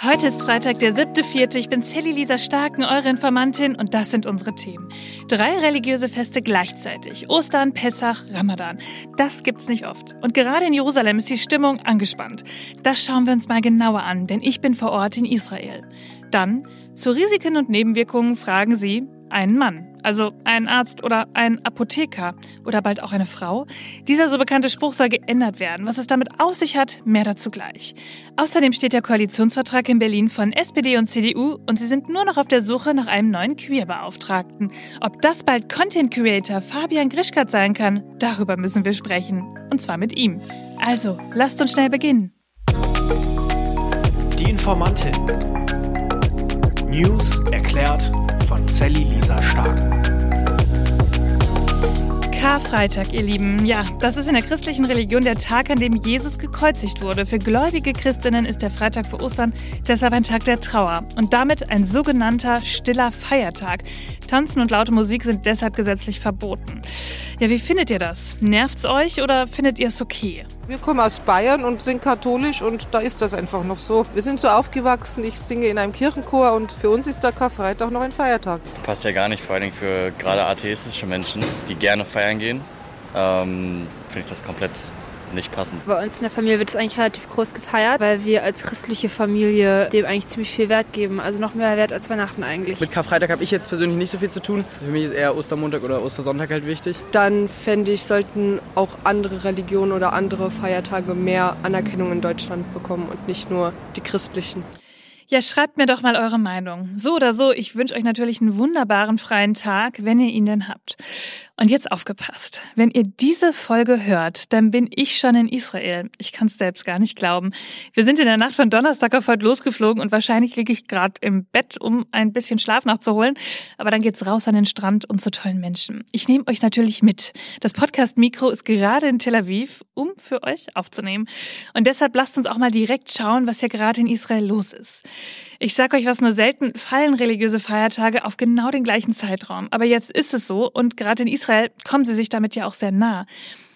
Heute ist Freitag, der 7.4. Ich bin Sally Lisa Starken, eure Informantin, und das sind unsere Themen. Drei religiöse Feste gleichzeitig. Ostern, Pessach, Ramadan. Das gibt's nicht oft. Und gerade in Jerusalem ist die Stimmung angespannt. Das schauen wir uns mal genauer an, denn ich bin vor Ort in Israel. Dann, zu Risiken und Nebenwirkungen fragen Sie einen Mann also ein Arzt oder ein Apotheker oder bald auch eine Frau. Dieser so bekannte Spruch soll geändert werden. Was es damit auf sich hat, mehr dazu gleich. Außerdem steht der Koalitionsvertrag in Berlin von SPD und CDU und sie sind nur noch auf der Suche nach einem neuen Queerbeauftragten. Ob das bald Content Creator Fabian Grischkat sein kann, darüber müssen wir sprechen. Und zwar mit ihm. Also, lasst uns schnell beginnen. Die Informantin. News erklärt von Sally Lisa Stark. Karfreitag, ihr Lieben. Ja, das ist in der christlichen Religion der Tag, an dem Jesus gekreuzigt wurde. Für gläubige Christinnen ist der Freitag vor Ostern deshalb ein Tag der Trauer und damit ein sogenannter stiller Feiertag. Tanzen und laute Musik sind deshalb gesetzlich verboten. Ja, wie findet ihr das? Nervt's euch oder findet ihr es okay? Wir kommen aus Bayern und sind katholisch und da ist das einfach noch so. Wir sind so aufgewachsen, ich singe in einem Kirchenchor und für uns ist der Karfreitag noch ein Feiertag. Passt ja gar nicht, vor allem für gerade atheistische Menschen, die gerne feiern gehen, ähm, finde ich das komplett nicht passend. Bei uns in der Familie wird es eigentlich relativ groß gefeiert, weil wir als christliche Familie dem eigentlich ziemlich viel Wert geben. Also noch mehr Wert als Weihnachten eigentlich. Mit Karfreitag habe ich jetzt persönlich nicht so viel zu tun. Für mich ist eher Ostermontag oder Ostersonntag halt wichtig. Dann fände ich, sollten auch andere Religionen oder andere Feiertage mehr Anerkennung in Deutschland bekommen und nicht nur die christlichen. Ja, schreibt mir doch mal eure Meinung. So oder so, ich wünsche euch natürlich einen wunderbaren freien Tag, wenn ihr ihn denn habt. Und jetzt aufgepasst. Wenn ihr diese Folge hört, dann bin ich schon in Israel. Ich kann es selbst gar nicht glauben. Wir sind in der Nacht von Donnerstag auf heute losgeflogen und wahrscheinlich liege ich gerade im Bett, um ein bisschen Schlaf nachzuholen. Aber dann geht's raus an den Strand und zu tollen Menschen. Ich nehme euch natürlich mit. Das Podcast-Mikro ist gerade in Tel Aviv, um für euch aufzunehmen. Und deshalb lasst uns auch mal direkt schauen, was hier gerade in Israel los ist. Ich sag euch was nur selten, fallen religiöse Feiertage auf genau den gleichen Zeitraum. Aber jetzt ist es so und gerade in Israel kommen sie sich damit ja auch sehr nah.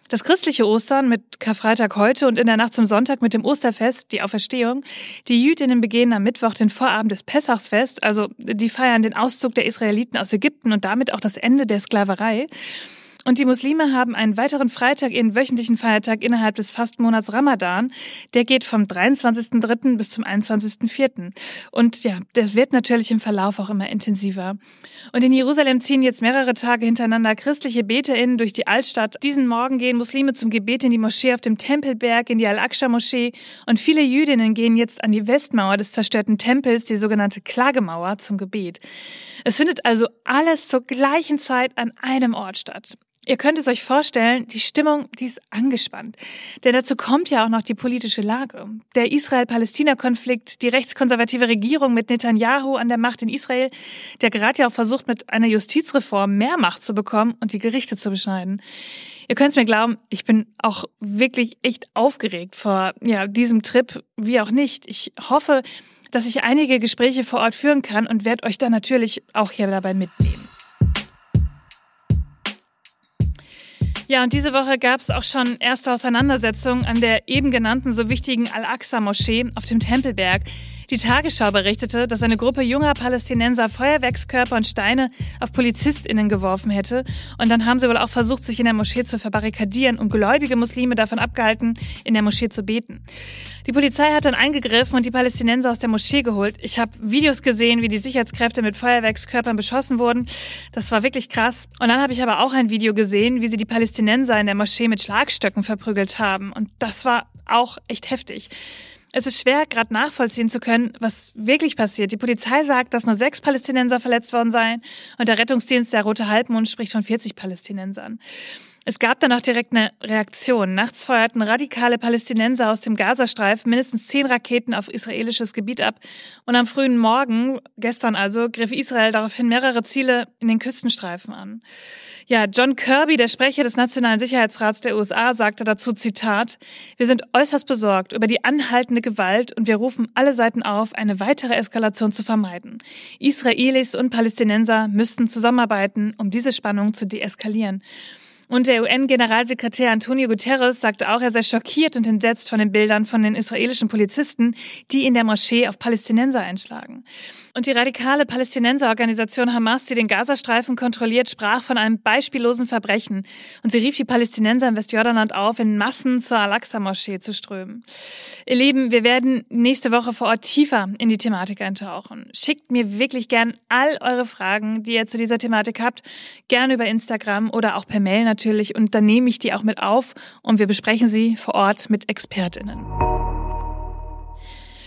Das christliche Ostern mit Karfreitag heute und in der Nacht zum Sonntag mit dem Osterfest, die Auferstehung. Die Jüdinnen begehen am Mittwoch den Vorabend des Pessachsfest, also die feiern den Auszug der Israeliten aus Ägypten und damit auch das Ende der Sklaverei. Und die Muslime haben einen weiteren Freitag, ihren wöchentlichen Feiertag innerhalb des Fastenmonats Ramadan. Der geht vom 23.3. bis zum 21.4. Und ja, das wird natürlich im Verlauf auch immer intensiver. Und in Jerusalem ziehen jetzt mehrere Tage hintereinander christliche BeterInnen durch die Altstadt. Diesen Morgen gehen Muslime zum Gebet in die Moschee auf dem Tempelberg, in die Al-Aqsa-Moschee. Und viele Jüdinnen gehen jetzt an die Westmauer des zerstörten Tempels, die sogenannte Klagemauer, zum Gebet. Es findet also alles zur gleichen Zeit an einem Ort statt. Ihr könnt es euch vorstellen, die Stimmung, die ist angespannt. Denn dazu kommt ja auch noch die politische Lage. Der Israel-Palästina-Konflikt, die rechtskonservative Regierung mit Netanyahu an der Macht in Israel, der gerade ja auch versucht, mit einer Justizreform mehr Macht zu bekommen und die Gerichte zu beschneiden. Ihr könnt es mir glauben, ich bin auch wirklich echt aufgeregt vor ja, diesem Trip, wie auch nicht. Ich hoffe, dass ich einige Gespräche vor Ort führen kann und werde euch da natürlich auch hier dabei mitnehmen. Ja, und diese Woche gab es auch schon erste Auseinandersetzungen an der eben genannten so wichtigen Al-Aqsa-Moschee auf dem Tempelberg. Die Tagesschau berichtete, dass eine Gruppe junger Palästinenser Feuerwerkskörper und Steine auf PolizistInnen geworfen hätte. Und dann haben sie wohl auch versucht, sich in der Moschee zu verbarrikadieren und gläubige Muslime davon abgehalten, in der Moschee zu beten. Die Polizei hat dann eingegriffen und die Palästinenser aus der Moschee geholt. Ich habe Videos gesehen, wie die Sicherheitskräfte mit Feuerwerkskörpern beschossen wurden. Das war wirklich krass. Und dann habe ich aber auch ein Video gesehen, wie sie die Palästinenser in der Moschee mit Schlagstöcken verprügelt haben. Und das war auch echt heftig. Es ist schwer, gerade nachvollziehen zu können, was wirklich passiert. Die Polizei sagt, dass nur sechs Palästinenser verletzt worden seien und der Rettungsdienst der Rote Halbmond spricht von 40 Palästinensern. Es gab dann auch direkt eine Reaktion. Nachts feuerten radikale Palästinenser aus dem Gazastreifen mindestens zehn Raketen auf israelisches Gebiet ab. Und am frühen Morgen, gestern also, griff Israel daraufhin mehrere Ziele in den Küstenstreifen an. Ja, John Kirby, der Sprecher des Nationalen Sicherheitsrats der USA, sagte dazu Zitat, wir sind äußerst besorgt über die anhaltende Gewalt und wir rufen alle Seiten auf, eine weitere Eskalation zu vermeiden. Israelis und Palästinenser müssten zusammenarbeiten, um diese Spannung zu deeskalieren. Und der UN-Generalsekretär Antonio Guterres sagte auch, er sei schockiert und entsetzt von den Bildern von den israelischen Polizisten, die in der Moschee auf Palästinenser einschlagen. Und die radikale Palästinenserorganisation Hamas, die den Gazastreifen kontrolliert, sprach von einem beispiellosen Verbrechen. Und sie rief die Palästinenser im Westjordanland auf, in Massen zur Al-Aqsa-Moschee zu strömen. Ihr Lieben, wir werden nächste Woche vor Ort tiefer in die Thematik eintauchen. Schickt mir wirklich gern all eure Fragen, die ihr zu dieser Thematik habt, gerne über Instagram oder auch per Mail natürlich. Und dann nehme ich die auch mit auf und wir besprechen sie vor Ort mit ExpertInnen.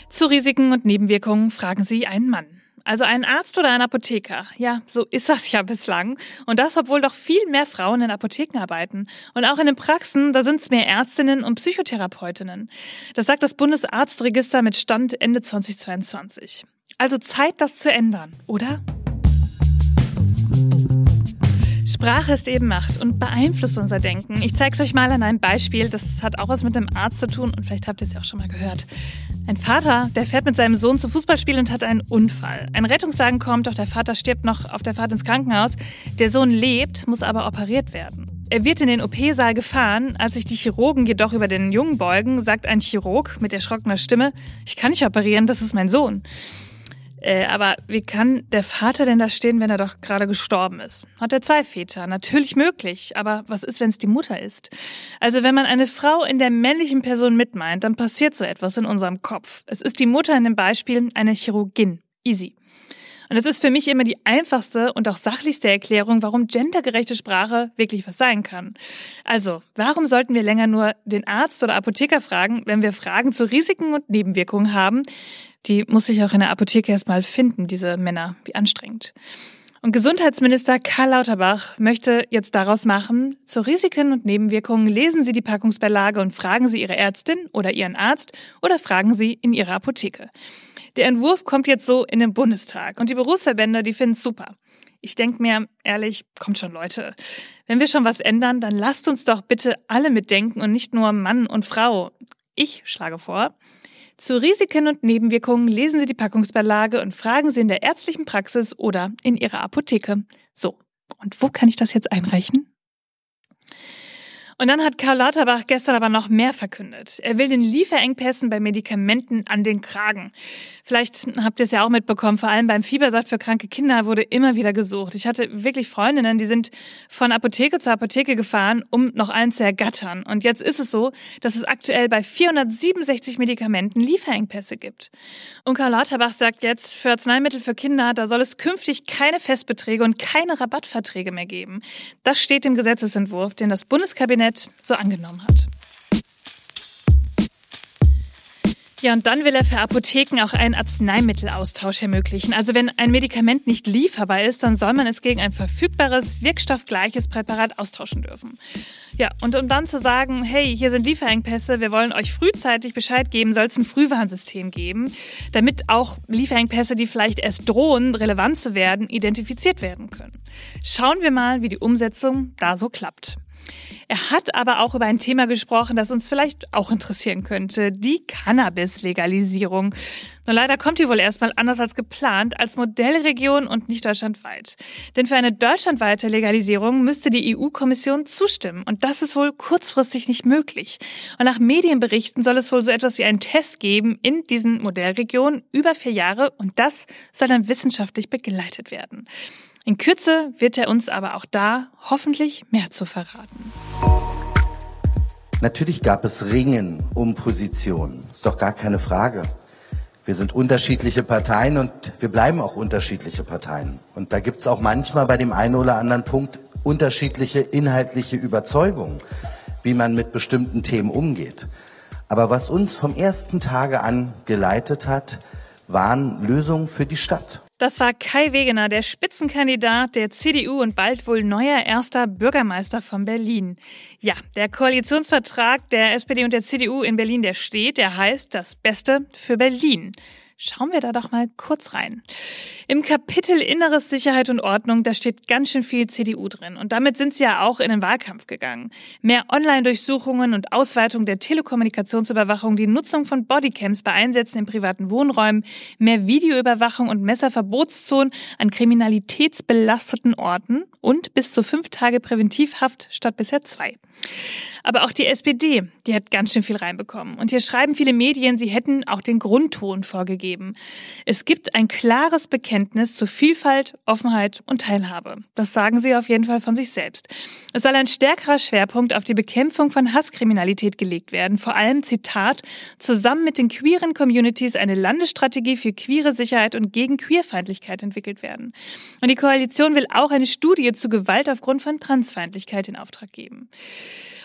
Zu Risiken und Nebenwirkungen fragen Sie einen Mann. Also einen Arzt oder einen Apotheker. Ja, so ist das ja bislang. Und das, obwohl doch viel mehr Frauen in Apotheken arbeiten. Und auch in den Praxen, da sind es mehr Ärztinnen und Psychotherapeutinnen. Das sagt das Bundesarztregister mit Stand Ende 2022. Also Zeit, das zu ändern, oder? Sprache ist eben Macht und beeinflusst unser Denken. Ich zeige es euch mal an einem Beispiel. Das hat auch was mit dem Arzt zu tun und vielleicht habt ihr es ja auch schon mal gehört. Ein Vater, der fährt mit seinem Sohn zum Fußballspiel und hat einen Unfall. Ein Rettungswagen kommt, doch der Vater stirbt noch auf der Fahrt ins Krankenhaus. Der Sohn lebt, muss aber operiert werden. Er wird in den OP-Saal gefahren. Als sich die Chirurgen jedoch über den Jungen beugen, sagt ein Chirurg mit erschrockener Stimme, ich kann nicht operieren, das ist mein Sohn. Äh, aber wie kann der Vater denn da stehen, wenn er doch gerade gestorben ist? Hat er zwei Väter? Natürlich möglich. Aber was ist, wenn es die Mutter ist? Also wenn man eine Frau in der männlichen Person mitmeint, dann passiert so etwas in unserem Kopf. Es ist die Mutter in dem Beispiel eine Chirurgin. Easy. Und es ist für mich immer die einfachste und auch sachlichste Erklärung, warum gendergerechte Sprache wirklich was sein kann. Also, warum sollten wir länger nur den Arzt oder Apotheker fragen, wenn wir Fragen zu Risiken und Nebenwirkungen haben, die muss ich auch in der Apotheke erstmal finden, diese Männer. Wie anstrengend. Und Gesundheitsminister Karl Lauterbach möchte jetzt daraus machen, zu Risiken und Nebenwirkungen lesen Sie die Packungsbeilage und fragen Sie Ihre Ärztin oder Ihren Arzt oder fragen Sie in Ihrer Apotheke. Der Entwurf kommt jetzt so in den Bundestag und die Berufsverbände, die finden es super. Ich denke mir, ehrlich, kommt schon Leute. Wenn wir schon was ändern, dann lasst uns doch bitte alle mitdenken und nicht nur Mann und Frau. Ich schlage vor, zu Risiken und Nebenwirkungen lesen Sie die Packungsbeilage und fragen Sie in der ärztlichen Praxis oder in Ihrer Apotheke. So, und wo kann ich das jetzt einreichen? Und dann hat Karl Lauterbach gestern aber noch mehr verkündet. Er will den Lieferengpässen bei Medikamenten an den Kragen. Vielleicht habt ihr es ja auch mitbekommen, vor allem beim Fiebersaft für kranke Kinder wurde immer wieder gesucht. Ich hatte wirklich Freundinnen, die sind von Apotheke zu Apotheke gefahren, um noch einen zu ergattern. Und jetzt ist es so, dass es aktuell bei 467 Medikamenten Lieferengpässe gibt. Und Karl Lauterbach sagt jetzt, für Arzneimittel für Kinder, da soll es künftig keine Festbeträge und keine Rabattverträge mehr geben. Das steht im Gesetzesentwurf, den das Bundeskabinett Kabinett so angenommen hat. Ja, und dann will er für Apotheken auch einen Arzneimittelaustausch ermöglichen. Also wenn ein Medikament nicht lieferbar ist, dann soll man es gegen ein verfügbares, wirkstoffgleiches Präparat austauschen dürfen. Ja, und um dann zu sagen, hey, hier sind Lieferengpässe, wir wollen euch frühzeitig Bescheid geben, soll es ein Frühwarnsystem geben, damit auch Lieferengpässe, die vielleicht erst drohen, relevant zu werden, identifiziert werden können. Schauen wir mal, wie die Umsetzung da so klappt. Er hat aber auch über ein Thema gesprochen, das uns vielleicht auch interessieren könnte, die Cannabis-Legalisierung. Nur leider kommt die wohl erstmal anders als geplant, als Modellregion und nicht deutschlandweit. Denn für eine deutschlandweite Legalisierung müsste die EU-Kommission zustimmen und das ist wohl kurzfristig nicht möglich. Und nach Medienberichten soll es wohl so etwas wie einen Test geben in diesen Modellregionen über vier Jahre und das soll dann wissenschaftlich begleitet werden. In Kürze wird er uns aber auch da hoffentlich mehr zu verraten. Natürlich gab es Ringen um Positionen, ist doch gar keine Frage. Wir sind unterschiedliche Parteien und wir bleiben auch unterschiedliche Parteien. Und da gibt es auch manchmal bei dem einen oder anderen Punkt unterschiedliche inhaltliche Überzeugungen, wie man mit bestimmten Themen umgeht. Aber was uns vom ersten Tage an geleitet hat, waren Lösungen für die Stadt. Das war Kai Wegener, der Spitzenkandidat der CDU und bald wohl neuer erster Bürgermeister von Berlin. Ja, der Koalitionsvertrag der SPD und der CDU in Berlin, der steht, der heißt das Beste für Berlin. Schauen wir da doch mal kurz rein. Im Kapitel Inneres Sicherheit und Ordnung, da steht ganz schön viel CDU drin. Und damit sind sie ja auch in den Wahlkampf gegangen. Mehr Online-Durchsuchungen und Ausweitung der Telekommunikationsüberwachung, die Nutzung von Bodycams bei Einsätzen in privaten Wohnräumen, mehr Videoüberwachung und Messerverbotszonen an kriminalitätsbelasteten Orten und bis zu fünf Tage Präventivhaft statt bisher zwei. Aber auch die SPD, die hat ganz schön viel reinbekommen. Und hier schreiben viele Medien, sie hätten auch den Grundton vorgegeben. Es gibt ein klares Bekenntnis zu Vielfalt, Offenheit und Teilhabe. Das sagen sie auf jeden Fall von sich selbst. Es soll ein stärkerer Schwerpunkt auf die Bekämpfung von Hasskriminalität gelegt werden. Vor allem, Zitat, zusammen mit den queeren Communities eine Landesstrategie für queere Sicherheit und gegen Queerfeindlichkeit entwickelt werden. Und die Koalition will auch eine Studie zu Gewalt aufgrund von Transfeindlichkeit in Auftrag geben.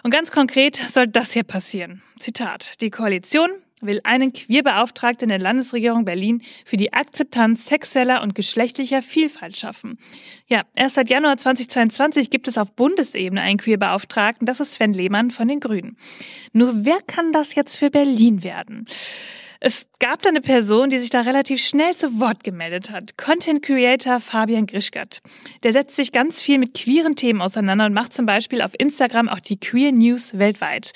Und ganz konkret soll das hier passieren. Zitat. Die Koalition will einen Queerbeauftragten der Landesregierung Berlin für die Akzeptanz sexueller und geschlechtlicher Vielfalt schaffen. Ja, erst seit Januar 2022 gibt es auf Bundesebene einen Queerbeauftragten, das ist Sven Lehmann von den Grünen. Nur wer kann das jetzt für Berlin werden? Es gab da eine Person, die sich da relativ schnell zu Wort gemeldet hat. Content Creator Fabian Grischgert. Der setzt sich ganz viel mit queeren Themen auseinander und macht zum Beispiel auf Instagram auch die Queer News weltweit.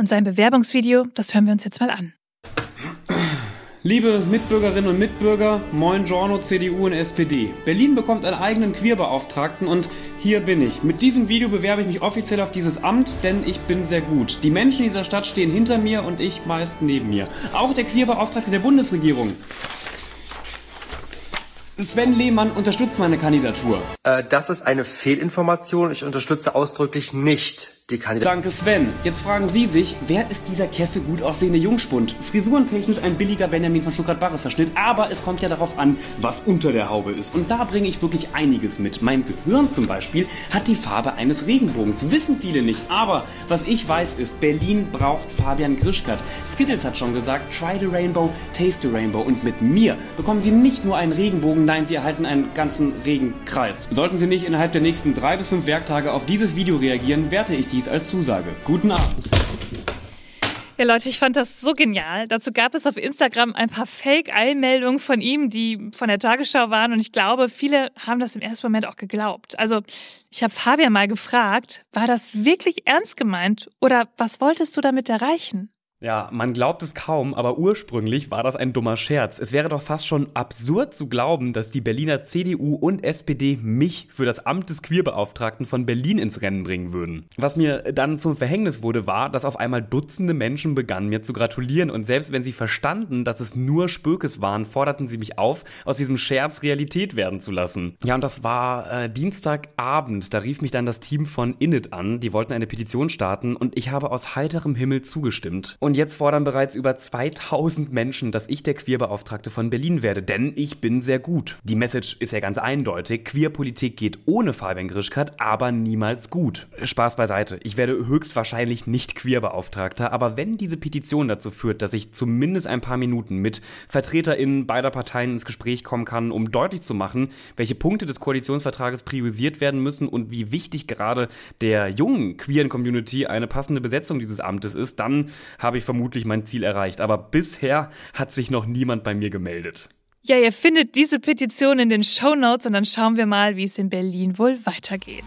Und sein Bewerbungsvideo, das hören wir uns jetzt mal an. Liebe Mitbürgerinnen und Mitbürger, moin Giorno, CDU und SPD. Berlin bekommt einen eigenen Queerbeauftragten und hier bin ich. Mit diesem Video bewerbe ich mich offiziell auf dieses Amt, denn ich bin sehr gut. Die Menschen dieser Stadt stehen hinter mir und ich meist neben mir. Auch der Queerbeauftragte der Bundesregierung. Sven Lehmann unterstützt meine Kandidatur. Äh, das ist eine Fehlinformation. Ich unterstütze ausdrücklich nicht die Kandidatur. Danke, Sven. Jetzt fragen Sie sich, wer ist dieser Kesse gut aussehende Jungspund? Frisurentechnisch ein billiger Benjamin von Stuttgart-Barre-Verschnitt, aber es kommt ja darauf an, was unter der Haube ist. Und da bringe ich wirklich einiges mit. Mein Gehirn zum Beispiel hat die Farbe eines Regenbogens. Wissen viele nicht, aber was ich weiß ist, Berlin braucht Fabian Grischkat. Skittles hat schon gesagt, try the rainbow, taste the rainbow. Und mit mir bekommen Sie nicht nur einen Regenbogen, nein, Sie erhalten einen ganzen Regenkreis. Sollten Sie nicht innerhalb der nächsten drei bis fünf Werktage auf dieses Video reagieren, werte ich dies als Zusage. Guten Abend. Ja, Leute, ich fand das so genial. Dazu gab es auf Instagram ein paar Fake-Eilmeldungen von ihm, die von der Tagesschau waren. Und ich glaube, viele haben das im ersten Moment auch geglaubt. Also, ich habe Fabian mal gefragt, war das wirklich ernst gemeint oder was wolltest du damit erreichen? Ja, man glaubt es kaum, aber ursprünglich war das ein dummer Scherz. Es wäre doch fast schon absurd zu glauben, dass die Berliner CDU und SPD mich für das Amt des Queerbeauftragten von Berlin ins Rennen bringen würden. Was mir dann zum Verhängnis wurde, war, dass auf einmal Dutzende Menschen begannen, mir zu gratulieren und selbst wenn sie verstanden, dass es nur Spökes waren, forderten sie mich auf, aus diesem Scherz Realität werden zu lassen. Ja, und das war äh, Dienstagabend. Da rief mich dann das Team von Init an. Die wollten eine Petition starten und ich habe aus heiterem Himmel zugestimmt. Und und jetzt fordern bereits über 2000 Menschen, dass ich der Queerbeauftragte von Berlin werde, denn ich bin sehr gut. Die Message ist ja ganz eindeutig. Queerpolitik geht ohne Fabian Grischkat, aber niemals gut. Spaß beiseite. Ich werde höchstwahrscheinlich nicht Queerbeauftragter, aber wenn diese Petition dazu führt, dass ich zumindest ein paar Minuten mit VertreterInnen beider Parteien ins Gespräch kommen kann, um deutlich zu machen, welche Punkte des Koalitionsvertrages priorisiert werden müssen und wie wichtig gerade der jungen queeren Community eine passende Besetzung dieses Amtes ist, dann habe ich ich vermutlich mein Ziel erreicht. Aber bisher hat sich noch niemand bei mir gemeldet. Ja, ihr findet diese Petition in den Show Notes und dann schauen wir mal, wie es in Berlin wohl weitergeht.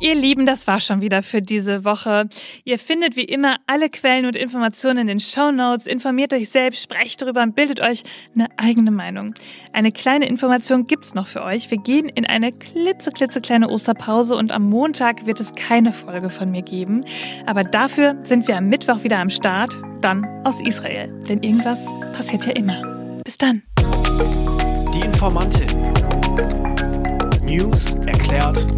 Ihr Lieben, das war schon wieder für diese Woche. Ihr findet wie immer alle Quellen und Informationen in den Show Notes. Informiert euch selbst, sprecht darüber und bildet euch eine eigene Meinung. Eine kleine Information gibt's noch für euch. Wir gehen in eine klitzeklitzekleine Osterpause und am Montag wird es keine Folge von mir geben. Aber dafür sind wir am Mittwoch wieder am Start, dann aus Israel. Denn irgendwas passiert ja immer. Bis dann. Die Informantin. News erklärt